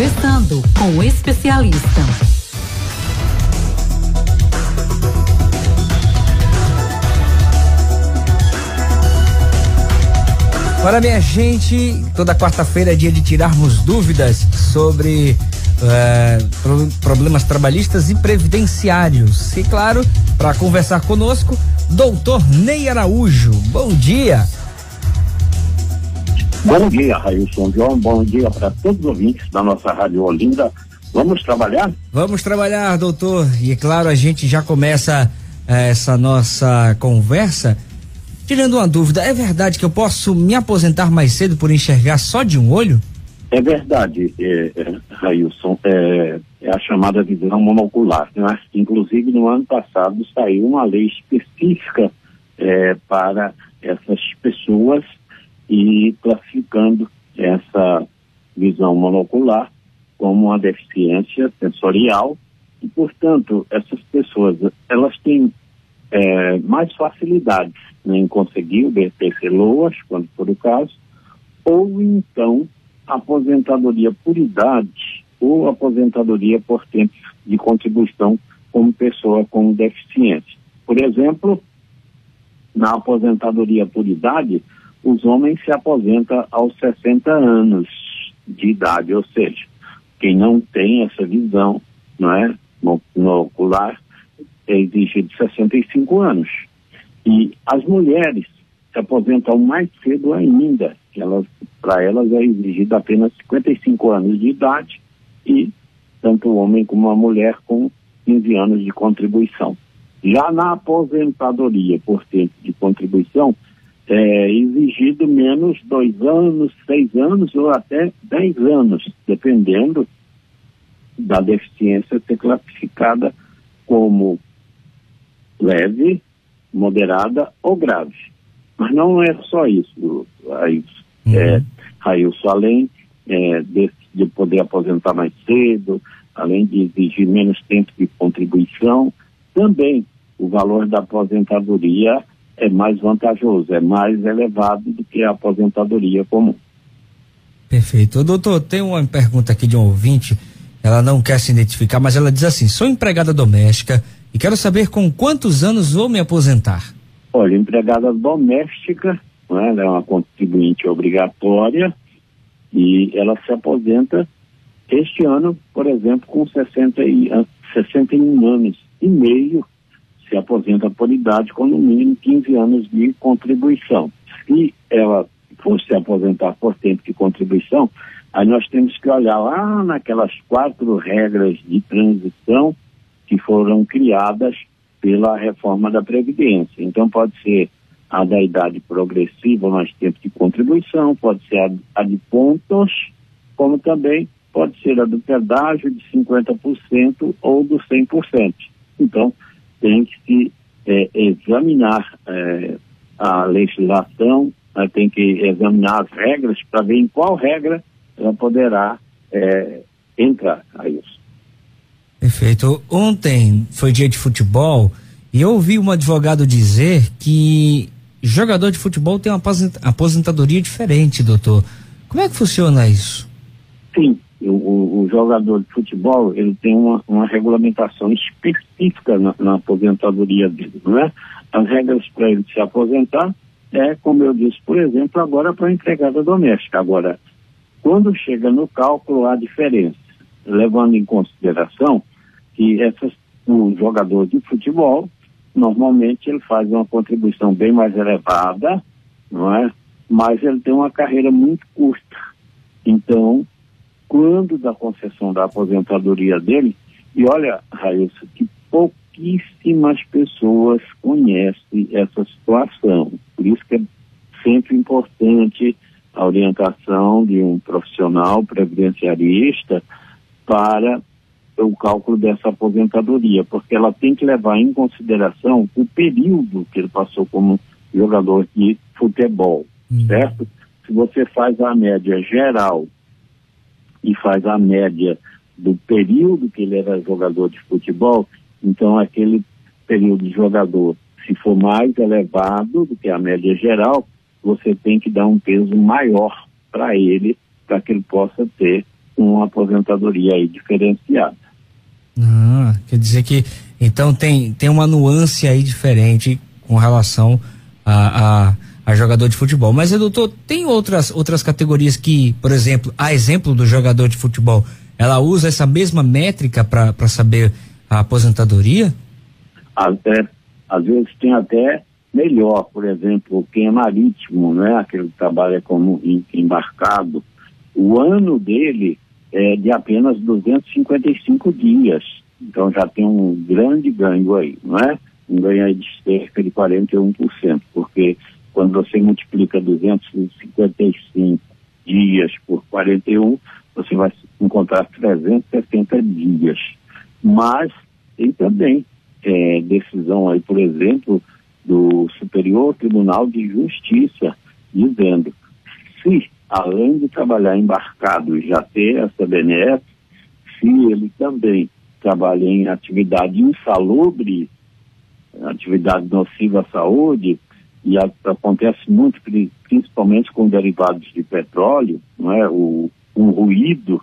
Conversando com o especialista. Olha, minha gente, toda quarta-feira é dia de tirarmos dúvidas sobre uh, problemas trabalhistas e previdenciários. E claro, para conversar conosco, doutor Ney Araújo. Bom dia. Bom dia, Railson João. Bom dia para todos os ouvintes da nossa Rádio Olinda. Vamos trabalhar? Vamos trabalhar, doutor. E é claro, a gente já começa eh, essa nossa conversa tirando uma dúvida. É verdade que eu posso me aposentar mais cedo por enxergar só de um olho? É verdade, é, é, Railson. É, é, a chamada visão monocular. Né? Inclusive, no ano passado saiu uma lei específica é, para essas pessoas e classificando essa visão monocular como uma deficiência sensorial e, portanto, essas pessoas elas têm é, mais facilidade né, em conseguir o BPC LOAS, quando for o caso, ou então aposentadoria por idade ou aposentadoria por tempo de contribuição como pessoa com deficiência. Por exemplo, na aposentadoria por idade, os homens se aposentam aos 60 anos de idade, ou seja, quem não tem essa visão, não é, no, no ocular, é exigido 65 anos. E as mulheres se aposentam mais cedo ainda, elas, para elas é exigido apenas 55 anos de idade e tanto o homem como a mulher com 15 anos de contribuição. Já na aposentadoria por tempo de contribuição, é exigido menos dois anos, seis anos ou até dez anos, dependendo da deficiência ser classificada como leve, moderada ou grave. Mas não é só isso, Railson. Uhum. É, Railson, além é, de, de poder aposentar mais cedo, além de exigir menos tempo de contribuição, também o valor da aposentadoria é mais vantajoso, é mais elevado do que a aposentadoria comum. Perfeito. Doutor, tem uma pergunta aqui de um ouvinte, ela não quer se identificar, mas ela diz assim: sou empregada doméstica e quero saber com quantos anos vou me aposentar. Olha, empregada doméstica, né, ela é uma contribuinte obrigatória e ela se aposenta este ano, por exemplo, com 60 e, 61 anos e meio se aposenta por idade com no mínimo 15 anos de contribuição. Se ela for se aposentar por tempo de contribuição, aí nós temos que olhar lá naquelas quatro regras de transição que foram criadas pela reforma da Previdência. Então pode ser a da idade progressiva mais tempo de contribuição, pode ser a, a de pontos, como também pode ser a do pedágio de 50% ou do 100%. Então, tem que se é, examinar é, a legislação, né, tem que examinar as regras para ver em qual regra ela poderá é, entrar a isso. Perfeito. Ontem foi dia de futebol e eu ouvi um advogado dizer que jogador de futebol tem uma aposentadoria diferente, doutor. Como é que funciona isso? Sim, o, o, jogador de futebol ele tem uma, uma regulamentação específica na, na, aposentadoria dele, não é? As regras para ele se aposentar é, como eu disse, por exemplo, agora para a empregada doméstica. Agora, quando chega no cálculo há diferença, levando em consideração que essas, um jogador de futebol normalmente ele faz uma contribuição bem mais elevada, não é? Mas ele tem uma carreira muito curta. Então, quando da concessão da aposentadoria dele, e olha, Raíssa, que pouquíssimas pessoas conhecem essa situação. Por isso que é sempre importante a orientação de um profissional previdenciarista para o cálculo dessa aposentadoria, porque ela tem que levar em consideração o período que ele passou como jogador de futebol, uhum. certo? Se você faz a média geral e faz a média do período que ele era jogador de futebol, então aquele período de jogador, se for mais elevado do que a média geral, você tem que dar um peso maior para ele, para que ele possa ter uma aposentadoria aí diferenciada. Ah, quer dizer que então tem, tem uma nuance aí diferente com relação a, a, jogador de futebol. Mas, doutor, tem outras, outras categorias que, por exemplo, a exemplo do jogador de futebol, ela usa essa mesma métrica para saber a aposentadoria? Até, às vezes tem até melhor, por exemplo, quem é marítimo, né? Aquele que trabalha como embarcado, o ano dele é de apenas 255 dias. Então já tem um grande ganho aí, não é? Um ganho aí de cerca de 41%, porque quando você multiplica 255 dias por 41, você vai encontrar 360 dias. Mas tem também é, decisão aí, por exemplo, do Superior Tribunal de Justiça, dizendo se, além de trabalhar embarcado, já ter essa BNF, se ele também trabalha em atividade insalubre, atividade nociva à saúde, e acontece muito, principalmente com derivados de petróleo, não é? o, o ruído,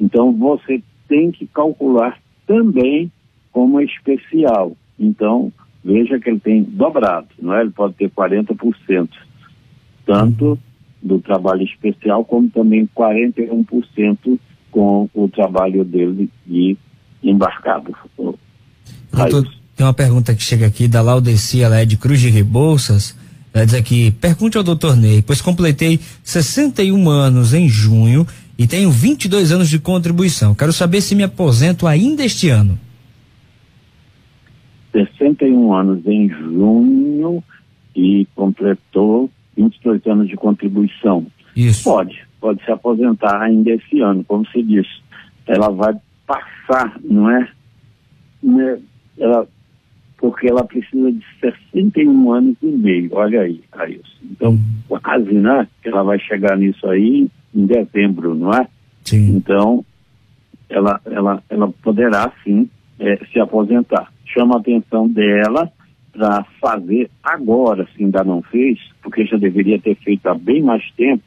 então você tem que calcular também como especial. Então, veja que ele tem dobrado, não é? Ele pode ter 40%, tanto do trabalho especial, como também 41% com o trabalho dele de embarcado. Doutor, tem uma pergunta que chega aqui da Laudeci, ela é de Cruz de Rebouças. Ela diz aqui: pergunte ao doutor Ney, pois completei 61 anos em junho e tenho 22 anos de contribuição. Quero saber se me aposento ainda este ano. 61 anos em junho e completou 22 anos de contribuição. Isso. Pode, pode se aposentar ainda esse ano, como se diz. Ela vai passar, não é? Né, ela, porque ela precisa de 61 anos e meio, olha aí, isso. Então, quase, né? Ela vai chegar nisso aí em dezembro, não é? Sim. Então, ela, ela, ela poderá sim é, se aposentar. Chama a atenção dela para fazer agora, se ainda não fez, porque já deveria ter feito há bem mais tempo,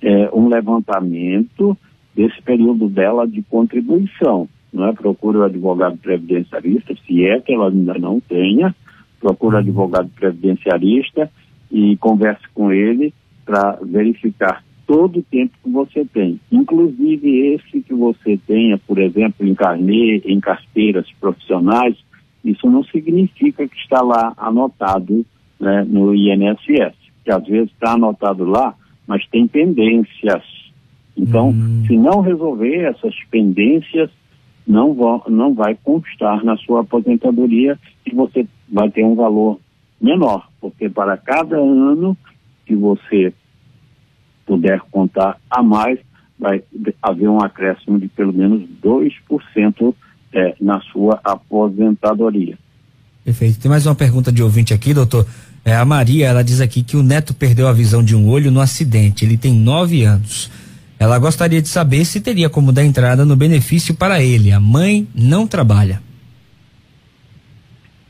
é, um levantamento desse período dela de contribuição. Não é? Procure o advogado previdenciarista, se é que ela ainda não tenha, procure o advogado previdenciarista e converse com ele para verificar todo o tempo que você tem. Inclusive esse que você tenha, por exemplo, em carnê, em carteiras profissionais, isso não significa que está lá anotado né, no INSS, que às vezes está anotado lá, mas tem pendências. Então, hum. se não resolver essas pendências, não, não vai constar na sua aposentadoria e você vai ter um valor menor, porque para cada ano que você puder contar a mais, vai haver um acréscimo de pelo menos 2% é, na sua aposentadoria. Perfeito. Tem mais uma pergunta de ouvinte aqui, doutor. É, a Maria, ela diz aqui que o neto perdeu a visão de um olho no acidente. Ele tem nove anos. Ela gostaria de saber se teria como dar entrada no benefício para ele. A mãe não trabalha.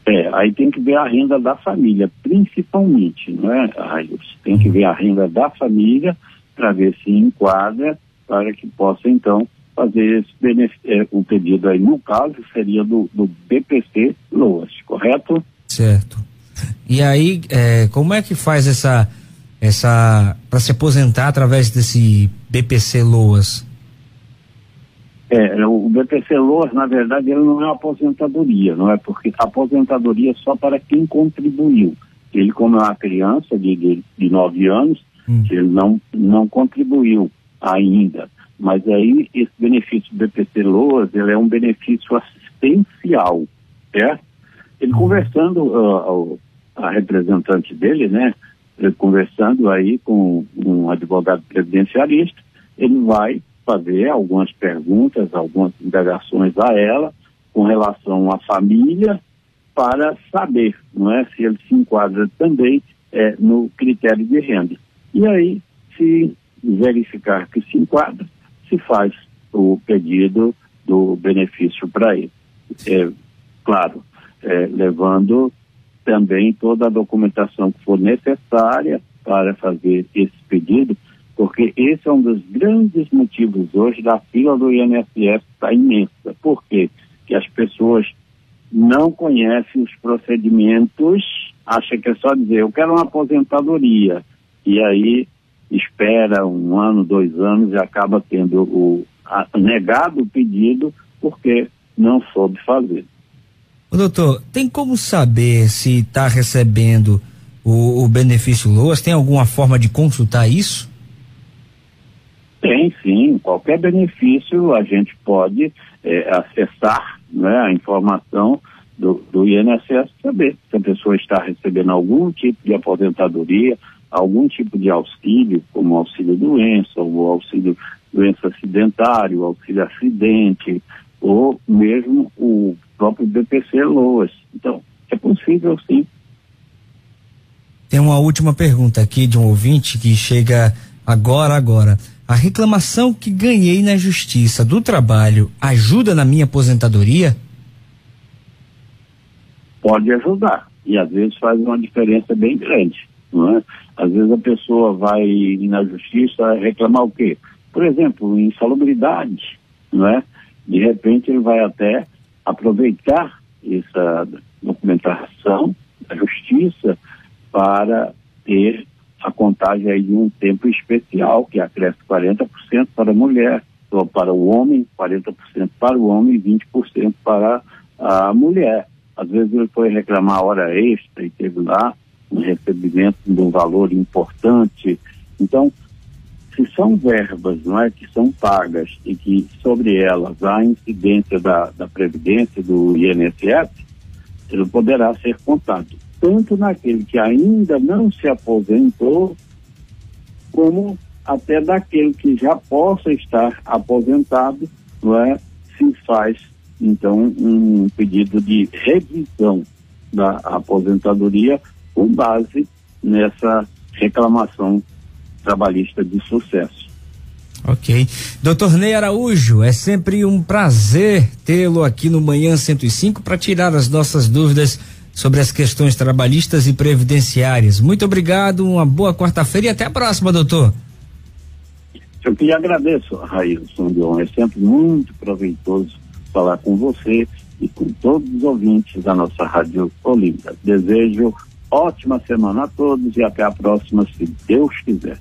É, aí tem que ver a renda da família, principalmente, não é, Raios? Tem que ver a renda da família para ver se enquadra para que possa, então, fazer esse é, o pedido aí. No caso, seria do, do BPC Loas, correto? Certo. E aí, é, como é que faz essa, essa para se aposentar através desse BPC Loas? É, o BPC Loas, na verdade, ele não é uma aposentadoria, não é? Porque aposentadoria é só para quem contribuiu. Ele, como é uma criança de, de, de nove anos, hum. ele não, não contribuiu ainda. Mas aí, esse benefício do BPC Loas, ele é um benefício assistencial, certo? Ele hum. conversando, uh, a representante dele, né? Conversando aí com um advogado previdenciarista, ele vai fazer algumas perguntas, algumas indagações a ela com relação à família para saber, não é, se ele se enquadra também é, no critério de renda. E aí, se verificar que se enquadra, se faz o pedido do benefício para ele. É, claro, é, levando também toda a documentação que for necessária para fazer esse pedido, porque esse é um dos grandes motivos hoje da fila do INSS estar imensa. Por quê? Que as pessoas não conhecem os procedimentos, acha que é só dizer, eu quero uma aposentadoria, e aí espera um ano, dois anos e acaba tendo o a, negado o pedido porque não soube fazer. Ô, doutor, tem como saber se está recebendo o, o benefício LOAS? Tem alguma forma de consultar isso? Tem sim, qualquer benefício a gente pode é, acessar né, a informação do, do INSS saber se a pessoa está recebendo algum tipo de aposentadoria, algum tipo de auxílio, como auxílio doença, ou auxílio doença acidentário, auxílio acidente, ou mesmo o próprio BPC LOAS. Então, é possível sim. Tem uma última pergunta aqui de um ouvinte que chega agora, agora. A reclamação que ganhei na justiça do trabalho ajuda na minha aposentadoria? Pode ajudar. E às vezes faz uma diferença bem grande. Não é? Às vezes a pessoa vai na justiça reclamar o quê? Por exemplo, insalubridade, não é? De repente ele vai até aproveitar essa documentação da justiça para ter a contagem aí de um tempo especial, que acresce 40% para a mulher, ou para o homem, 40% para o homem e 20% para a mulher. Às vezes ele foi reclamar hora extra e teve lá um recebimento de um valor importante. Então, se são verbas não é, que são pagas e que sobre elas há incidência da, da Previdência, do INSS, ele poderá ser contado tanto naquele que ainda não se aposentou, como até daquele que já possa estar aposentado, não é? se faz então um pedido de revisão da aposentadoria com base nessa reclamação trabalhista de sucesso. Ok. Doutor Ney Araújo, é sempre um prazer tê-lo aqui no Manhã 105 para tirar as nossas dúvidas sobre as questões trabalhistas e previdenciárias. Muito obrigado, uma boa quarta-feira e até a próxima, doutor. Eu que agradeço, Railson Leon. É sempre muito proveitoso falar com você e com todos os ouvintes da nossa Rádio Olinda. Desejo ótima semana a todos e até a próxima, se Deus quiser.